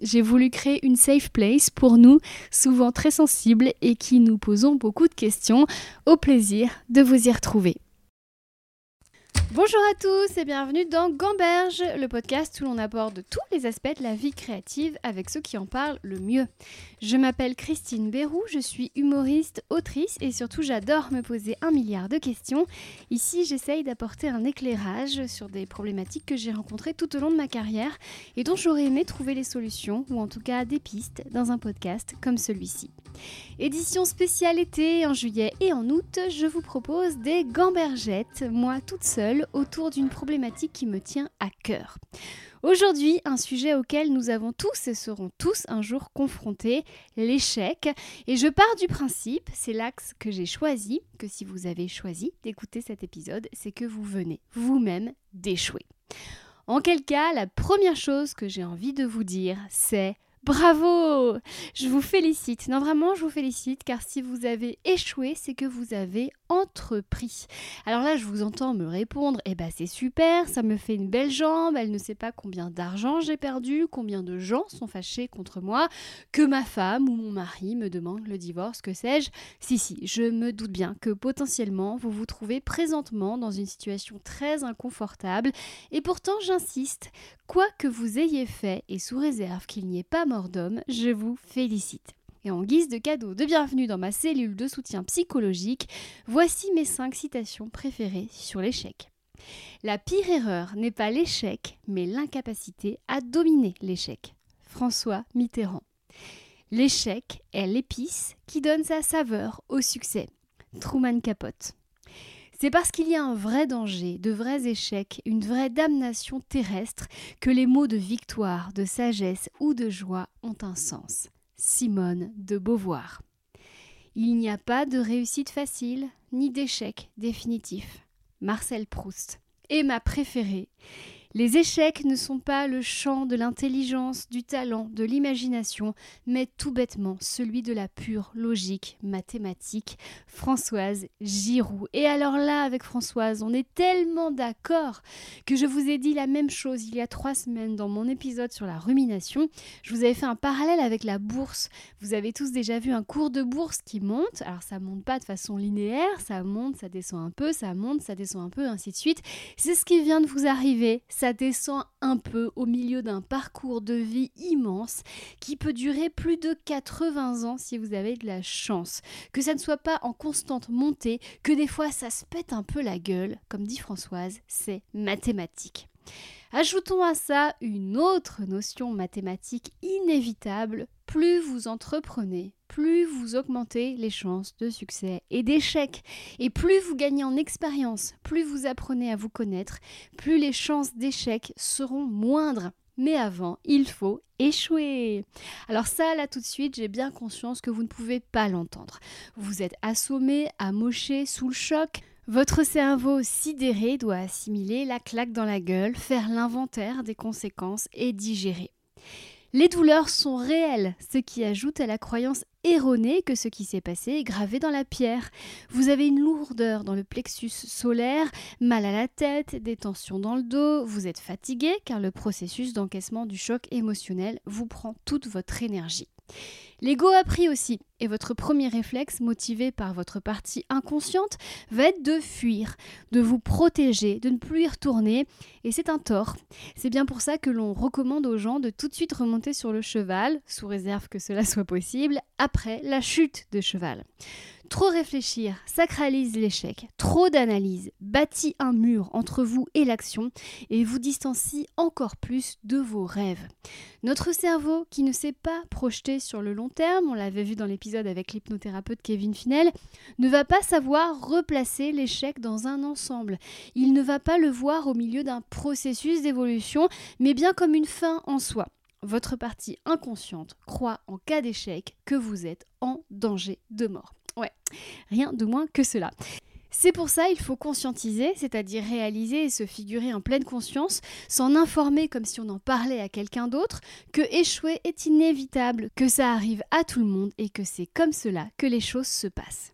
J'ai voulu créer une safe place pour nous, souvent très sensibles et qui nous posons beaucoup de questions. Au plaisir de vous y retrouver. Bonjour à tous et bienvenue dans Gamberge, le podcast où l'on aborde tous les aspects de la vie créative avec ceux qui en parlent le mieux. Je m'appelle Christine Bérou, je suis humoriste, autrice et surtout j'adore me poser un milliard de questions. Ici j'essaye d'apporter un éclairage sur des problématiques que j'ai rencontrées tout au long de ma carrière et dont j'aurais aimé trouver les solutions ou en tout cas des pistes dans un podcast comme celui-ci. Édition spéciale été en juillet et en août, je vous propose des gambergettes, moi toute seule, autour d'une problématique qui me tient à cœur. Aujourd'hui, un sujet auquel nous avons tous et serons tous un jour confrontés, l'échec. Et je pars du principe, c'est l'axe que j'ai choisi, que si vous avez choisi d'écouter cet épisode, c'est que vous venez vous-même d'échouer. En quel cas, la première chose que j'ai envie de vous dire, c'est Bravo Je vous félicite. Non, vraiment, je vous félicite car si vous avez échoué, c'est que vous avez entrepris. Alors là, je vous entends me répondre Eh ben, c'est super, ça me fait une belle jambe. Elle ne sait pas combien d'argent j'ai perdu, combien de gens sont fâchés contre moi, que ma femme ou mon mari me demande le divorce, que sais-je. Si, si, je me doute bien que potentiellement vous vous trouvez présentement dans une situation très inconfortable. Et pourtant, j'insiste, quoi que vous ayez fait et sous réserve qu'il n'y ait pas mort d'homme, je vous félicite. Et en guise de cadeau de bienvenue dans ma cellule de soutien psychologique, voici mes 5 citations préférées sur l'échec. La pire erreur n'est pas l'échec, mais l'incapacité à dominer l'échec. François Mitterrand. L'échec est l'épice qui donne sa saveur au succès. Truman Capote. C'est parce qu'il y a un vrai danger, de vrais échecs, une vraie damnation terrestre, que les mots de victoire, de sagesse ou de joie ont un sens. Simone de Beauvoir. Il n'y a pas de réussite facile, ni d'échec définitif. Marcel Proust. Et ma préférée, les échecs ne sont pas le champ de l'intelligence, du talent, de l'imagination, mais tout bêtement celui de la pure logique mathématique. Françoise Giroud. Et alors là, avec Françoise, on est tellement d'accord que je vous ai dit la même chose il y a trois semaines dans mon épisode sur la rumination. Je vous avais fait un parallèle avec la bourse. Vous avez tous déjà vu un cours de bourse qui monte. Alors ça monte pas de façon linéaire, ça monte, ça descend un peu, ça monte, ça descend un peu, ainsi de suite. C'est ce qui vient de vous arriver ça descend un peu au milieu d'un parcours de vie immense qui peut durer plus de 80 ans si vous avez de la chance. Que ça ne soit pas en constante montée, que des fois ça se pète un peu la gueule, comme dit Françoise, c'est mathématique. Ajoutons à ça une autre notion mathématique inévitable, plus vous entreprenez, plus vous augmentez les chances de succès et d'échec. Et plus vous gagnez en expérience, plus vous apprenez à vous connaître, plus les chances d'échec seront moindres. Mais avant, il faut échouer. Alors ça, là tout de suite, j'ai bien conscience que vous ne pouvez pas l'entendre. Vous êtes assommé, amoché, sous le choc. Votre cerveau sidéré doit assimiler la claque dans la gueule, faire l'inventaire des conséquences et digérer. Les douleurs sont réelles, ce qui ajoute à la croyance erronée que ce qui s'est passé est gravé dans la pierre. Vous avez une lourdeur dans le plexus solaire, mal à la tête, des tensions dans le dos, vous êtes fatigué car le processus d'encaissement du choc émotionnel vous prend toute votre énergie. L'ego a pris aussi, et votre premier réflexe, motivé par votre partie inconsciente, va être de fuir, de vous protéger, de ne plus y retourner, et c'est un tort. C'est bien pour ça que l'on recommande aux gens de tout de suite remonter sur le cheval, sous réserve que cela soit possible, après la chute de cheval. Trop réfléchir sacralise l'échec. Trop d'analyse bâtit un mur entre vous et l'action et vous distancie encore plus de vos rêves. Notre cerveau, qui ne sait pas projeter sur le long terme, on l'avait vu dans l'épisode avec l'hypnothérapeute Kevin Finel, ne va pas savoir replacer l'échec dans un ensemble. Il ne va pas le voir au milieu d'un processus d'évolution, mais bien comme une fin en soi. Votre partie inconsciente croit en cas d'échec que vous êtes en danger de mort. Rien de moins que cela. C'est pour ça il faut conscientiser, c'est-à-dire réaliser et se figurer en pleine conscience, s'en informer comme si on en parlait à quelqu'un d'autre, que échouer est inévitable, que ça arrive à tout le monde et que c'est comme cela que les choses se passent.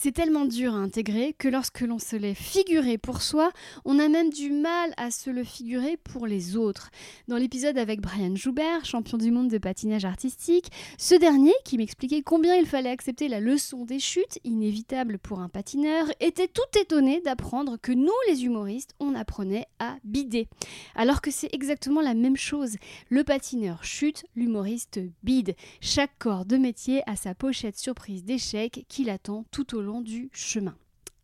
C'est tellement dur à intégrer que lorsque l'on se l'est figuré pour soi, on a même du mal à se le figurer pour les autres. Dans l'épisode avec Brian Joubert, champion du monde de patinage artistique, ce dernier, qui m'expliquait combien il fallait accepter la leçon des chutes, inévitable pour un patineur, était tout étonné d'apprendre que nous, les humoristes, on apprenait à bider. Alors que c'est exactement la même chose. Le patineur chute, l'humoriste bide. Chaque corps de métier a sa pochette surprise d'échec qui l'attend tout au long du chemin.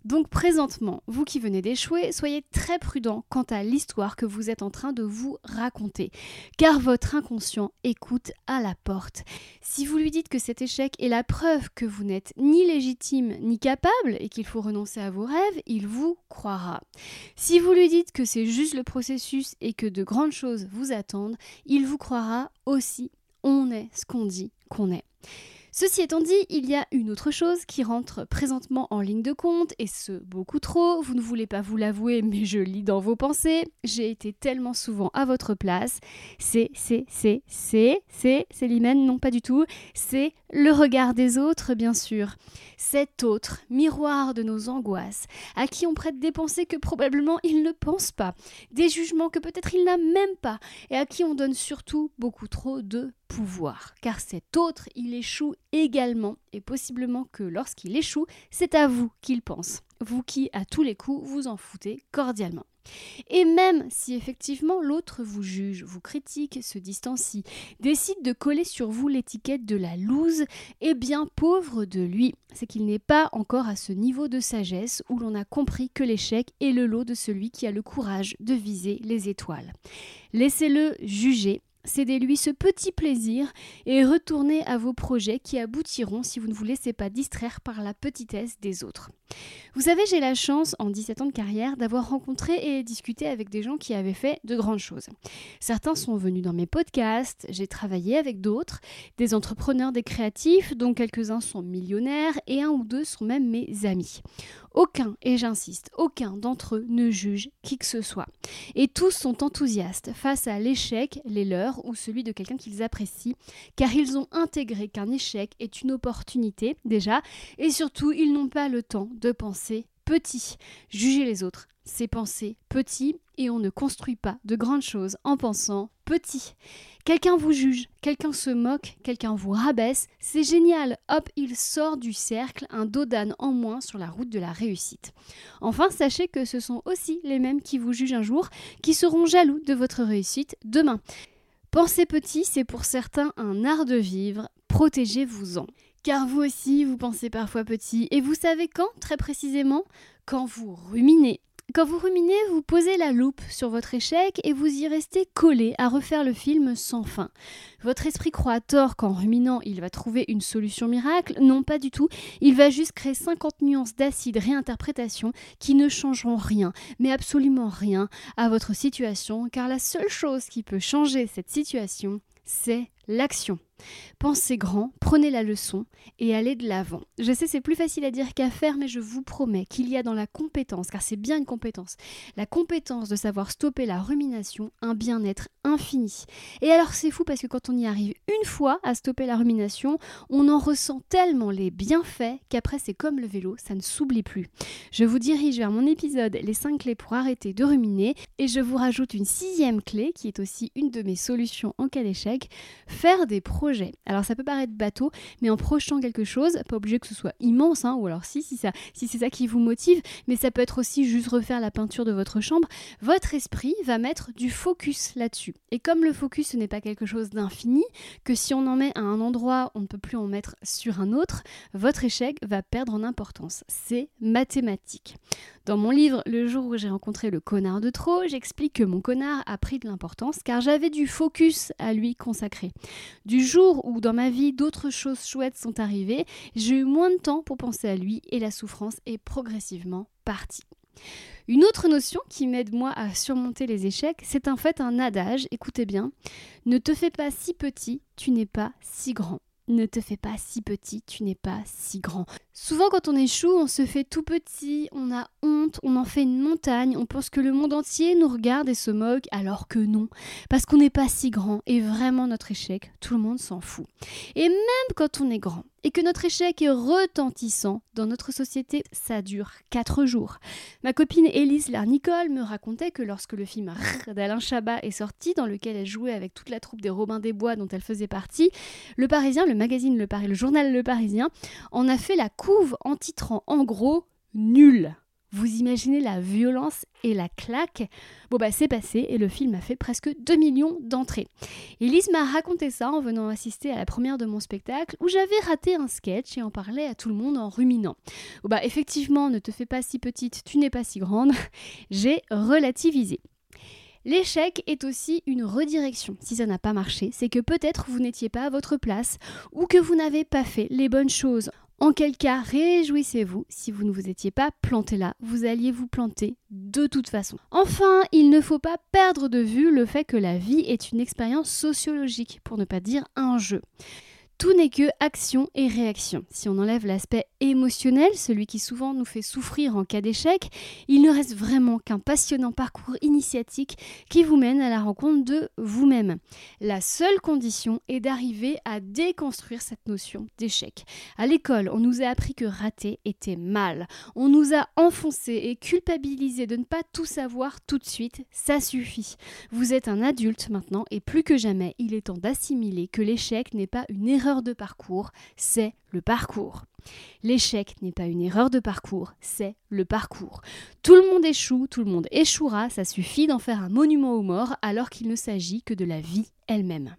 Donc présentement, vous qui venez d'échouer, soyez très prudent quant à l'histoire que vous êtes en train de vous raconter, car votre inconscient écoute à la porte. Si vous lui dites que cet échec est la preuve que vous n'êtes ni légitime ni capable et qu'il faut renoncer à vos rêves, il vous croira. Si vous lui dites que c'est juste le processus et que de grandes choses vous attendent, il vous croira aussi. On est ce qu'on dit qu'on est. Ceci étant dit, il y a une autre chose qui rentre présentement en ligne de compte, et ce beaucoup trop, vous ne voulez pas vous l'avouer, mais je lis dans vos pensées, j'ai été tellement souvent à votre place, c'est, c'est, c'est, c'est, c'est, c'est l'hymen, non pas du tout, c'est le regard des autres, bien sûr. Cet autre, miroir de nos angoisses, à qui on prête des pensées que probablement il ne pense pas, des jugements que peut-être il n'a même pas, et à qui on donne surtout beaucoup trop de pouvoir. Car cet autre, il échoue également, et possiblement que lorsqu'il échoue, c'est à vous qu'il pense. Vous qui, à tous les coups, vous en foutez cordialement. Et même si effectivement l'autre vous juge, vous critique, se distancie, décide de coller sur vous l'étiquette de la loose, eh bien pauvre de lui, c'est qu'il n'est pas encore à ce niveau de sagesse où l'on a compris que l'échec est le lot de celui qui a le courage de viser les étoiles. Laissez-le juger Cédez-lui ce petit plaisir et retournez à vos projets qui aboutiront si vous ne vous laissez pas distraire par la petitesse des autres. Vous savez, j'ai la chance, en 17 ans de carrière, d'avoir rencontré et discuté avec des gens qui avaient fait de grandes choses. Certains sont venus dans mes podcasts, j'ai travaillé avec d'autres, des entrepreneurs, des créatifs, dont quelques-uns sont millionnaires et un ou deux sont même mes amis. Aucun, et j'insiste, aucun d'entre eux ne juge qui que ce soit. Et tous sont enthousiastes face à l'échec, les leurs ou celui de quelqu'un qu'ils apprécient, car ils ont intégré qu'un échec est une opportunité déjà, et surtout ils n'ont pas le temps de penser petit. Juger les autres, c'est penser petit et on ne construit pas de grandes choses en pensant petit. Quelqu'un vous juge, quelqu'un se moque, quelqu'un vous rabaisse, c'est génial, hop, il sort du cercle, un dos en moins sur la route de la réussite. Enfin, sachez que ce sont aussi les mêmes qui vous jugent un jour, qui seront jaloux de votre réussite demain. Penser petit, c'est pour certains un art de vivre, protégez-vous-en. Car vous aussi, vous pensez parfois petit, et vous savez quand, très précisément? Quand vous ruminez, quand vous ruminez, vous posez la loupe sur votre échec et vous y restez collé à refaire le film sans fin. Votre esprit croit à tort qu'en ruminant, il va trouver une solution miracle. Non, pas du tout. Il va juste créer 50 nuances d'acide réinterprétation qui ne changeront rien, mais absolument rien, à votre situation, car la seule chose qui peut changer cette situation, c'est l'action. Pensez grand, prenez la leçon et allez de l'avant. Je sais c'est plus facile à dire qu'à faire, mais je vous promets qu'il y a dans la compétence, car c'est bien une compétence, la compétence de savoir stopper la rumination, un bien-être infini. Et alors c'est fou parce que quand on y arrive une fois à stopper la rumination, on en ressent tellement les bienfaits qu'après c'est comme le vélo, ça ne s'oublie plus. Je vous dirige vers mon épisode Les 5 clés pour arrêter de ruminer et je vous rajoute une sixième clé qui est aussi une de mes solutions en cas d'échec, faire des projets alors ça peut paraître bateau, mais en projetant quelque chose, pas obligé que ce soit immense, hein, ou alors si, si, ça, si c'est ça qui vous motive, mais ça peut être aussi juste refaire la peinture de votre chambre, votre esprit va mettre du focus là-dessus. Et comme le focus ce n'est pas quelque chose d'infini, que si on en met à un endroit, on ne peut plus en mettre sur un autre, votre échec va perdre en importance. C'est mathématique. Dans mon livre Le jour où j'ai rencontré le connard de trop, j'explique que mon connard a pris de l'importance car j'avais du focus à lui consacrer. Du jour où dans ma vie d'autres choses chouettes sont arrivées, j'ai eu moins de temps pour penser à lui et la souffrance est progressivement partie. Une autre notion qui m'aide moi à surmonter les échecs, c'est en fait un adage, écoutez bien, ne te fais pas si petit, tu n'es pas si grand. Ne te fais pas si petit, tu n'es pas si grand. Souvent quand on échoue, on se fait tout petit, on a honte, on en fait une montagne, on pense que le monde entier nous regarde et se moque, alors que non, parce qu'on n'est pas si grand et vraiment notre échec, tout le monde s'en fout. Et même quand on est grand, et que notre échec est retentissant dans notre société, ça dure 4 jours. Ma copine Élise Larnicole me racontait que lorsque le film d'Alain Chabat est sorti, dans lequel elle jouait avec toute la troupe des Robins des Bois dont elle faisait partie, le Parisien, le magazine Le Paris, le journal Le Parisien, en a fait la en titrant en gros nul. Vous imaginez la violence et la claque Bon bah c'est passé et le film a fait presque 2 millions d'entrées. Elise m'a raconté ça en venant assister à la première de mon spectacle où j'avais raté un sketch et en parlait à tout le monde en ruminant. Bon bah effectivement, ne te fais pas si petite, tu n'es pas si grande. J'ai relativisé. L'échec est aussi une redirection. Si ça n'a pas marché, c'est que peut-être vous n'étiez pas à votre place ou que vous n'avez pas fait les bonnes choses. En quel cas, réjouissez-vous, si vous ne vous étiez pas planté là, vous alliez vous planter de toute façon. Enfin, il ne faut pas perdre de vue le fait que la vie est une expérience sociologique, pour ne pas dire un jeu. Tout n'est que action et réaction. Si on enlève l'aspect émotionnel, celui qui souvent nous fait souffrir en cas d'échec, il ne reste vraiment qu'un passionnant parcours initiatique qui vous mène à la rencontre de vous-même. La seule condition est d'arriver à déconstruire cette notion d'échec. À l'école, on nous a appris que rater était mal. On nous a enfoncé et culpabilisé de ne pas tout savoir tout de suite. Ça suffit. Vous êtes un adulte maintenant et plus que jamais, il est temps d'assimiler que l'échec n'est pas une erreur de parcours, c'est le parcours. L'échec n'est pas une erreur de parcours, c'est le parcours. Tout le monde échoue, tout le monde échouera, ça suffit d'en faire un monument aux morts alors qu'il ne s'agit que de la vie elle-même.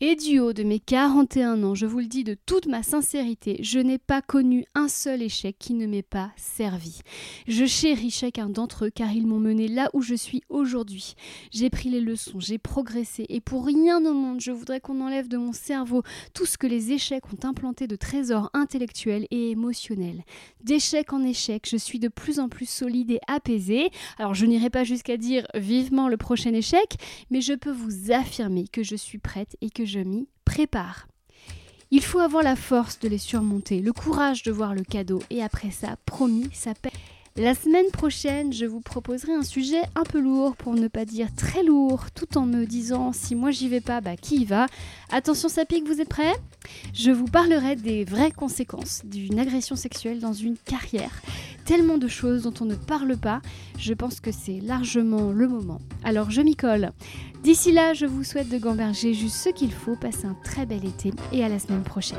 Et du haut de mes 41 ans, je vous le dis de toute ma sincérité, je n'ai pas connu un seul échec qui ne m'ait pas servi. Je chéris chacun d'entre eux car ils m'ont mené là où je suis aujourd'hui. J'ai pris les leçons, j'ai progressé et pour rien au monde je voudrais qu'on enlève de mon cerveau tout ce que les échecs ont implanté de trésors intellectuels et émotionnels. D'échec en échec, je suis de plus en plus solide et apaisée. Alors je n'irai pas jusqu'à dire vivement le prochain échec, mais je peux vous affirmer que je suis prête et que je m'y prépare. Il faut avoir la force de les surmonter, le courage de voir le cadeau, et après ça, promis, ça paie. La semaine prochaine, je vous proposerai un sujet un peu lourd, pour ne pas dire très lourd, tout en me disant si moi j'y vais pas, bah qui y va? Attention, ça pique, vous êtes prêts? Je vous parlerai des vraies conséquences d'une agression sexuelle dans une carrière. Tellement de choses dont on ne parle pas, je pense que c'est largement le moment. Alors je m'y colle. D'ici là, je vous souhaite de gamberger juste ce qu'il faut, passer un très bel été et à la semaine prochaine.